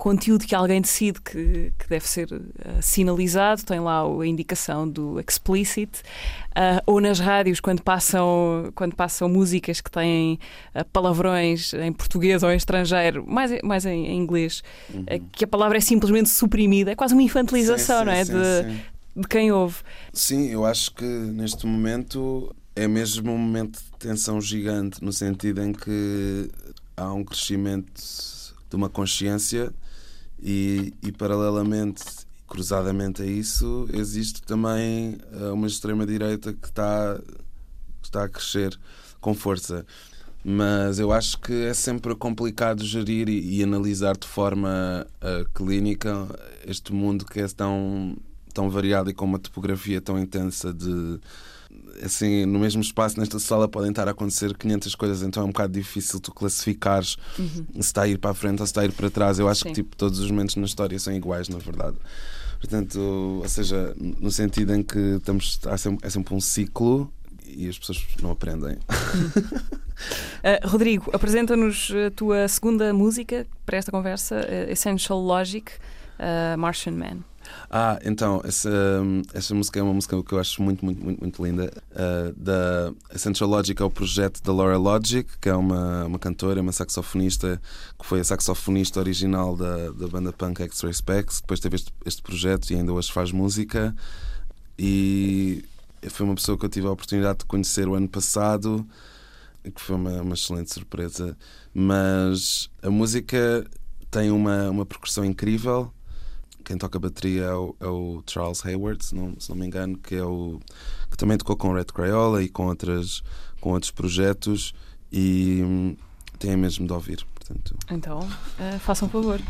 conteúdo que alguém decide que, que deve ser uh, sinalizado, tem lá a indicação do explicit, uh, ou nas rádios, quando passam, quando passam músicas que têm uh, palavrões em português ou em estrangeiro, mais, mais em, em inglês, uh, que a palavra é simplesmente suprimida, é quase uma infantilização, Sim, sim, não é? sim, de, de quem ouve. Sim, eu acho que neste momento é mesmo um momento de tensão gigante, no sentido em que há um crescimento de uma consciência e, e paralelamente, cruzadamente a isso, existe também eh, uma extrema-direita que está, que está a crescer com força. Mas eu acho que é sempre complicado gerir e, e analisar de forma uh, clínica este mundo que é tão, tão variado e com uma topografia tão intensa de assim, no mesmo espaço, nesta sala, podem estar a acontecer 500 coisas, então é um bocado difícil tu classificares Uhum. se está a ir para a frente ou se está a ir para trás. Eu acho Sim. que tipo, todos os momentos na história são iguais, na verdade. Portanto, ou seja, no sentido em que estamos, há sempre, é sempre um ciclo e as pessoas não aprendem. Uh, Rodrigo, apresenta-nos a tua segunda música para esta conversa, uh, Essential Logic, uh, Martian Man. Ah, então, essa, essa música é uma música que eu acho muito, muito, muito, muito linda. Uh, da Essential Logic é o projeto da Laura Logic, que é uma, uma cantora, uma saxofonista, que foi a saxofonista original da, da banda punk X-Ray Specs. Depois teve este, este projeto e ainda hoje faz música. E foi uma pessoa que eu tive a oportunidade de conhecer o ano passado, que foi uma, uma excelente surpresa. Mas a música tem uma, uma percussão incrível quem toca bateria é o, é o Charles Hayward, se não, se não me engano, que é o que também tocou com Red Crayola e com, outras, com outros projetos e hum, tem mesmo de ouvir. Portanto, Então, uh, façam um favor.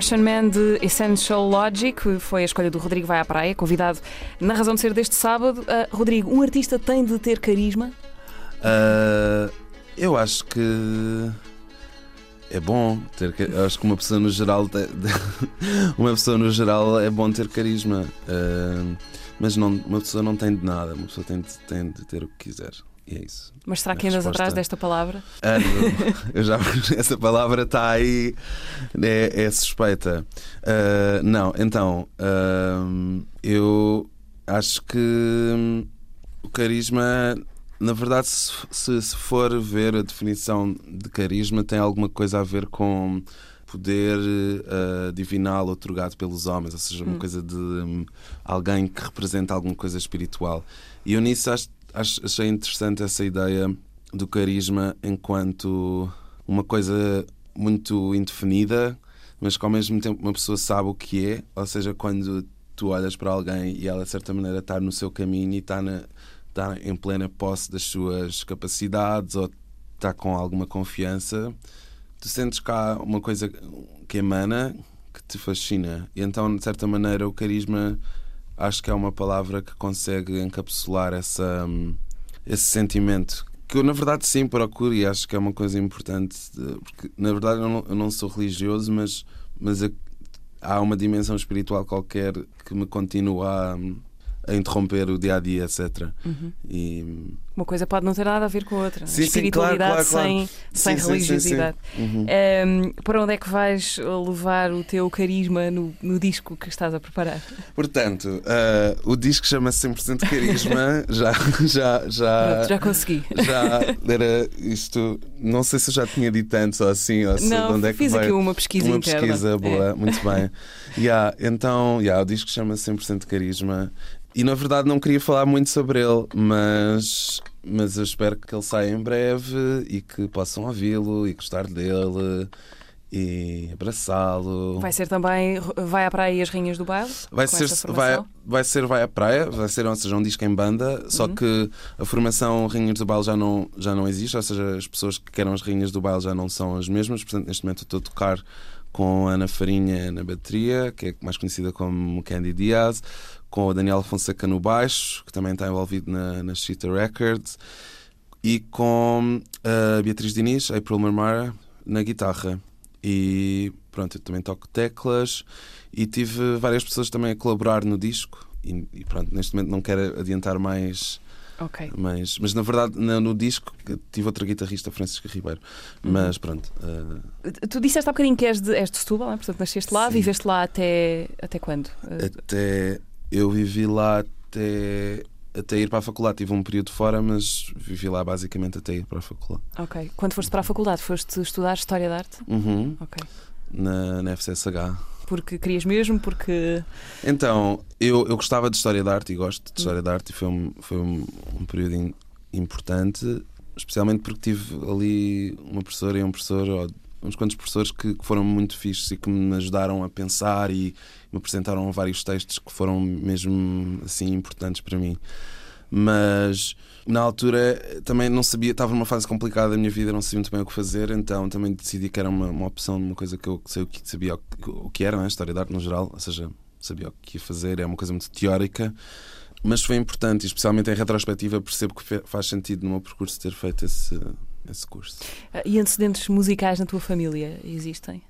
Martian Man de Essential Logic foi a escolha do Rodrigo Vai à Praia, convidado na razão de ser deste sábado. Ah, Rodrigo, um artista tem de ter carisma? Ah, eu acho que é bom ter ca- eu acho que uma pessoa no geral uma pessoa no geral é bom ter carisma Ah, mas não, uma pessoa não tem de nada uma pessoa tem de, tem de ter o que quiser e é isso Mas será que andas resposta- atrás desta palavra? Eu- já essa palavra está aí é, é suspeita Ah, não então ah, eu acho que o carisma na verdade se, se- se for ver a definição de carisma tem alguma coisa a ver com poder ah, divinal otorgado pelos homens, ou seja, uma Hum. coisa de hum, alguém que representa alguma coisa espiritual. E eu nisso acho- achei interessante essa ideia do carisma enquanto uma coisa muito indefinida, mas que ao mesmo tempo uma pessoa sabe o que é, ou seja, quando tu olhas para alguém e ela de certa maneira está no seu caminho e está, na, está em plena posse das suas capacidades ou está com alguma confiança, tu sentes cá uma coisa que emana que te fascina. E então, de certa maneira, o carisma acho que é uma palavra que consegue encapsular essa, hum, esse sentimento. Que eu, na verdade, sim procuro e acho que é uma coisa importante, porque, na verdade, eu não, eu não sou religioso, mas, mas há uma dimensão espiritual qualquer que me continua a, a interromper o dia a dia, etc. Uhum. E, Uma coisa pode não ter nada a ver com a outra. Sim, sim, Espiritualidade claro, claro, sem, Sim, religiosidade. Uhum. Ahm, para onde é que vais levar o teu carisma no, no disco que estás a preparar? Portanto, ah, o disco chama-se 100% Carisma. já, já, já, Pronto, já consegui. já era isto. Não sei se eu já tinha dito antes ou assim, ou se de Não, onde é que fiz vai. aqui uma pesquisa uma interna. pesquisa É. boa, muito bem. Yeah, então, yeah, o disco chama-se 100% Carisma. E na verdade não queria falar muito sobre ele, mas, mas eu espero que ele saia em breve e que possam ouvi-lo e gostar dele e abraçá-lo. Vai ser também Vai à Praia e as Rainhas do Baile? Vai ser, vai, vai ser Vai à Praia, vai ser ou seja, um disco em banda, só Uhum. que a formação Rainhas do Baile já não, já não existe, ou seja, as pessoas que eram as Rainhas do Baile já não são as mesmas, portanto, neste momento estou a tocar com a Ana Farinha na bateria, que é mais conhecida como Candy Diaz, com o Daniel Fonseca no baixo, que também está envolvido na, na Cheetah Records, e com a Beatriz Diniz, April Marmara, na guitarra. E pronto, eu também toco teclas e tive várias pessoas também a colaborar no disco. E, e pronto, neste momento não quero adiantar mais, Ok. mais mas na verdade na- no disco tive outra guitarrista, Francisca Ribeiro. Uhum. Mas pronto, ah, Tu disseste há bocadinho que és de, és de Setúbal, não é? portanto nasceste lá, Sim. viveste lá até, até quando? Uh, até eu vivi lá até, até ir para a faculdade. Tive um período fora, mas vivi lá basicamente até ir para a faculdade. Ok. Quando foste para a faculdade, foste estudar História da Arte? Uhum, Ok. na, na FCSH. Porque querias mesmo, porque. Então, eu, eu gostava de História da Arte e gosto de História da Arte e foi um, foi um, um período im- importante, especialmente porque tive ali uma professora e um professor, ou uns quantos professores que, que foram muito fixes e que me ajudaram a pensar e me apresentaram vários textos que foram mesmo assim importantes para mim. Mas na altura também não sabia, estava numa fase complicada da minha vida, não sabia muito bem o que fazer, então também decidi que era uma, uma opção, uma coisa que eu que sabia o que, o que era, né? história de arte no geral, ou seja, sabia o que ia fazer, é uma coisa muito teórica, mas foi importante, especialmente em retrospectiva, percebo que faz sentido no meu percurso ter feito esse, esse curso. Ah, E antecedentes musicais na tua família existem?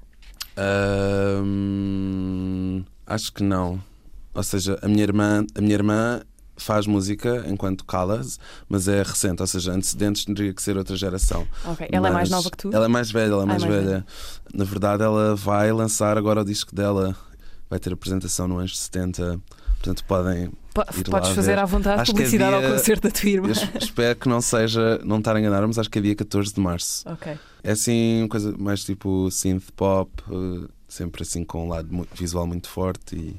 Acho que não. Ou seja, a minha irmã, a minha irmã faz música enquanto calas, mas é recente, ou seja, antecedentes teria que ser outra geração. Ok. Ela é mais Mas nova que tu? Ela é mais velha, ela é Ah, mais, mais velha. Na verdade, ela vai lançar agora o disco dela. Vai ter apresentação no Anjo 70. Portanto, podem. Po- Podes fazer ver. à vontade Acho que publicidade havia- ao concerto da tua irmã. Espero que não seja, não estar a enganar, mas acho que é dia 14 de março. Ok. É assim, uma coisa mais tipo synth pop, eh, sempre assim com um lado visual muito forte e.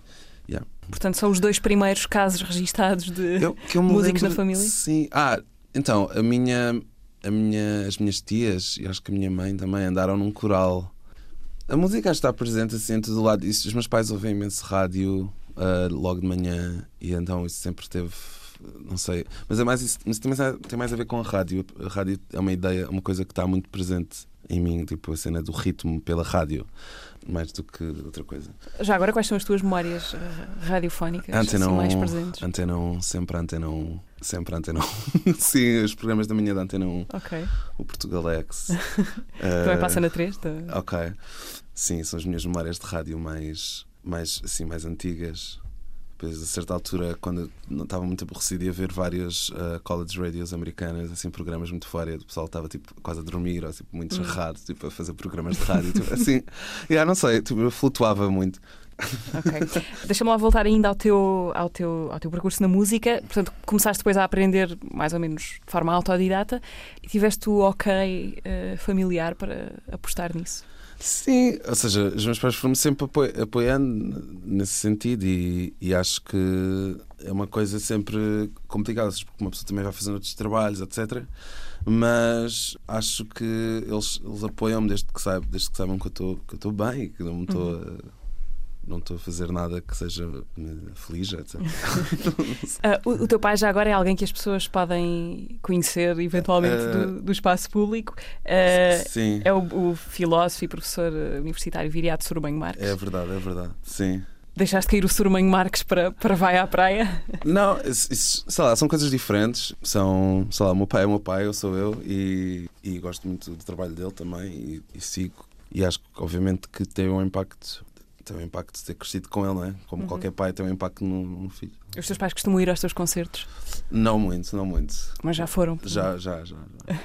Portanto, são os dois primeiros casos registados de. Eu, eu Músicos lembro- na família? Sim. Ah, então, a minha, a minha, as minhas tias e acho que a minha mãe também andaram num coral. A música está presente assim em todo lado. Isso, os meus pais ouvem imenso rádio ah, logo de manhã e então isso sempre teve não sei. Mas é mais isso, mas tem mais, a, tem mais a ver com a rádio. A rádio é uma ideia, uma coisa que está muito presente em mim, tipo a cena do ritmo pela rádio, mais do que outra coisa. Já agora, quais são as tuas memórias eh, radiofónicas Antena assim, mais 1, presentes? Antena 1, sempre Antena 1, sempre Antena 1. Sim, os programas da manhã da Antena 1, Ok. o Portugalex. Também Eh, passa na 3? Tá? Ok. Sim, são as minhas memórias de rádio mais, mais, assim, mais antigas. Depois, a certa altura, quando eu não estava muito aborrecido, ia ver várias uh, college radios americanas, assim, programas muito fora, e o pessoal estava tipo, quase a dormir, ou tipo, muito charrado, tipo, a fazer programas de rádio. tipo, assim, yeah, não sei, tipo, eu flutuava muito. Ok. Deixa-me lá voltar ainda ao teu, ao, teu, ao teu percurso na música. Portanto, começaste depois a aprender mais ou menos de forma autodidata e tiveste o ok eh, familiar para apostar nisso. Sim, ou seja, os meus pais foram-me sempre apo- apoiando nesse sentido e, e acho que é uma coisa sempre complicada, porque uma pessoa também vai fazendo outros trabalhos, etc. Mas acho que eles, eles apoiam-me desde que saibam, desde que saibam que eu estou que eu estou bem e que não me estou a, não estou a fazer nada que seja me aflige, etc. Ah, o, o teu pai já agora é alguém que as pessoas podem conhecer eventualmente Ah, do, do espaço público. Ah, Sim, é o, o filósofo e professor eh, universitário Viriato Surmanho Marques. é verdade, é verdade. Sim. Deixaste cair o Surmanho Marques para, para vai à praia? Não, isso, sei lá, são coisas diferentes. São, sei lá, o meu pai é o meu pai, eu sou eu e, e gosto muito do trabalho dele também e, e sigo. E acho que, obviamente, que tem um impacto. Tem um impacto de ter crescido com ele, não é? Como qualquer pai tem um impacto no, no filho. Os teus pais costumam ir aos teus concertos, Não muito, não muito. mas já foram. Já, já, já. já.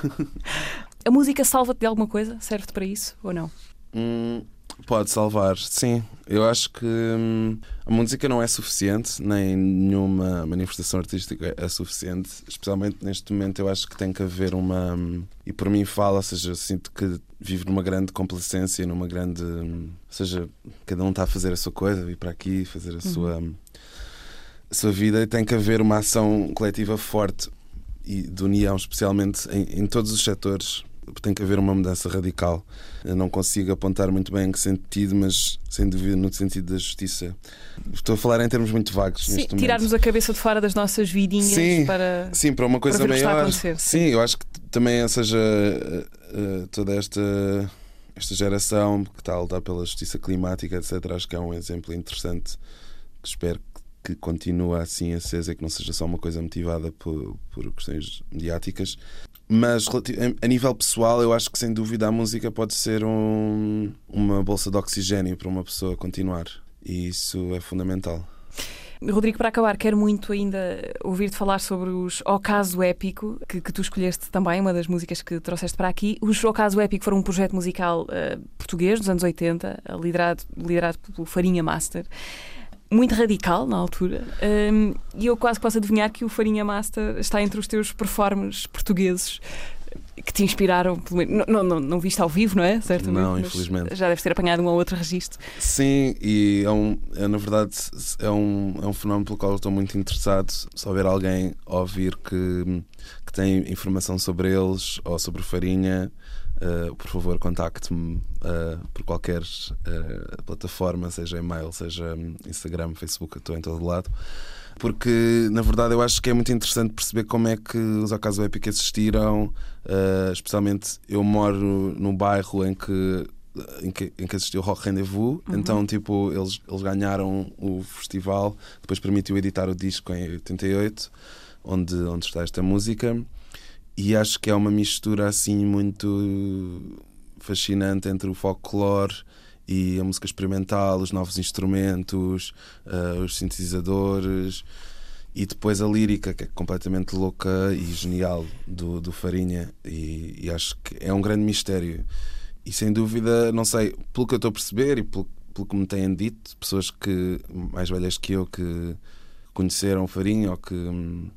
A música salva-te de alguma coisa? Serve-te para isso ou não? Hum, pode salvar, sim. Eu acho que hum, a música não é suficiente, nem nenhuma manifestação artística é suficiente. Especialmente neste momento, eu acho que tem que haver uma. hum, E por mim fala, ou seja, eu sinto que vivo numa grande complacência, numa grande. hum, Ou seja, cada um está a fazer a sua coisa, vir para aqui, fazer a sua. hum, a sua vida e tem que haver uma ação coletiva forte e de união, especialmente em, em todos os setores. Tem que haver uma mudança radical. Eu não consigo apontar muito bem em que sentido, mas sem dúvida no sentido da justiça. Estou a falar em termos muito vagos Sim, tirarmos a cabeça de fora das nossas vidinhas Sim. para. Sim, para uma coisa ver o que está a maior. Sim, eu acho que também, ou seja, eh, eh, toda esta, esta geração que está a lutar pela justiça climática, etc., acho que é um exemplo interessante que espero que, que continue assim acesa e que não seja só uma coisa motivada por, por questões mediáticas. Mas a nível pessoal, eu acho que sem dúvida a música pode ser um- uma bolsa de oxigênio para uma pessoa continuar. E isso é fundamental. Rodrigo, para acabar, quero muito ainda ouvir-te falar sobre os Ocaso Épico, que, que tu escolheste também, uma das músicas que trouxeste para aqui. Os Ocaso Épico foram um projeto musical eh, português dos anos 80, eh, liderado, liderado pelo Farinha Master. Muito radical na altura, Hum, e eu quase posso adivinhar que o Farinha Master está entre os teus performers portugueses que te inspiraram. pelo menos- Não, não, não, viste ao vivo, não é? Certamente. Não, infelizmente. Já deves ter apanhado um ou outro registro. Sim, e é, um, é na verdade é um, é um fenómeno pelo qual estou muito interessado. Se houver alguém ouvir que, que tem informação sobre eles ou sobre farinha, eh, por favor, contacte-me eh, por qualquer eh, plataforma, seja e-mail, seja hum, Instagram, Facebook, estou em todo lado. Porque, na verdade, eu acho que é muito interessante perceber como é que os Ocaso Épico existiram. eh, especialmente, eu moro num bairro em que em que, em que assistiu o Rock Rendezvous. Então, tipo, eles, eles ganharam o festival, depois permitiu editar o disco em 88, onde, onde está esta música. E acho que é uma mistura assim muito fascinante entre o folclore e a música experimental, os novos instrumentos, eh, os sintetizadores e depois a lírica, que é completamente louca e genial do, do Farinha. E, e acho que é um grande mistério. E sem dúvida, não sei, pelo que eu estou a perceber e pelo, pelo que me têm dito, pessoas que mais velhas que eu que conheceram Farinha ou que,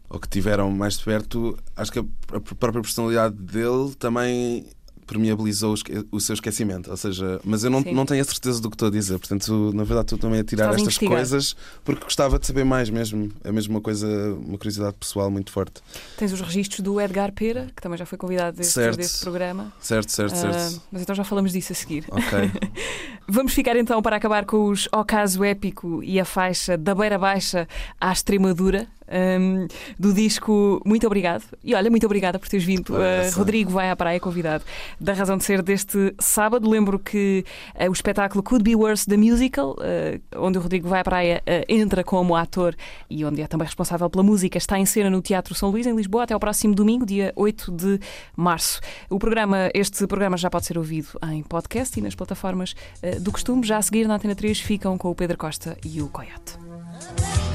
ou que tiveram mais de perto, acho que a, a própria personalidade dele também permeabilizou o, o seu esquecimento. Ou seja, mas eu não, Sim. não tenho a certeza do que estou a dizer. Portanto, na verdade, estou também a tirar Estás estas coisas porque gostava de saber mais mesmo. É mesmo uma coisa, uma curiosidade pessoal muito forte. Tens os registros do Edgar Pera, que também já foi convidado deste, Certo. deste programa. Certo, certo, Ah, certo. mas então já falamos disso a seguir. Ok. Vamos ficar então para acabar com os Ocaso Épico e a faixa da Beira Baixa à Extremadura. Um, do disco Muito Obrigado. E olha, muito obrigada por teres vindo. Uh, Rodrigo vai à praia, convidado da razão de ser deste sábado. Lembro que uh, o espetáculo Could Be Worse The Musical, uh, onde o Rodrigo vai à praia, entra como ator e onde é também responsável pela música, está em cena no Teatro São Luís, em Lisboa, até ao próximo domingo, dia 8 de março. O programa, este programa já pode ser ouvido em podcast e nas plataformas do costume. Já a seguir, na Antena 3, ficam com o Pedro Costa e o Coyote.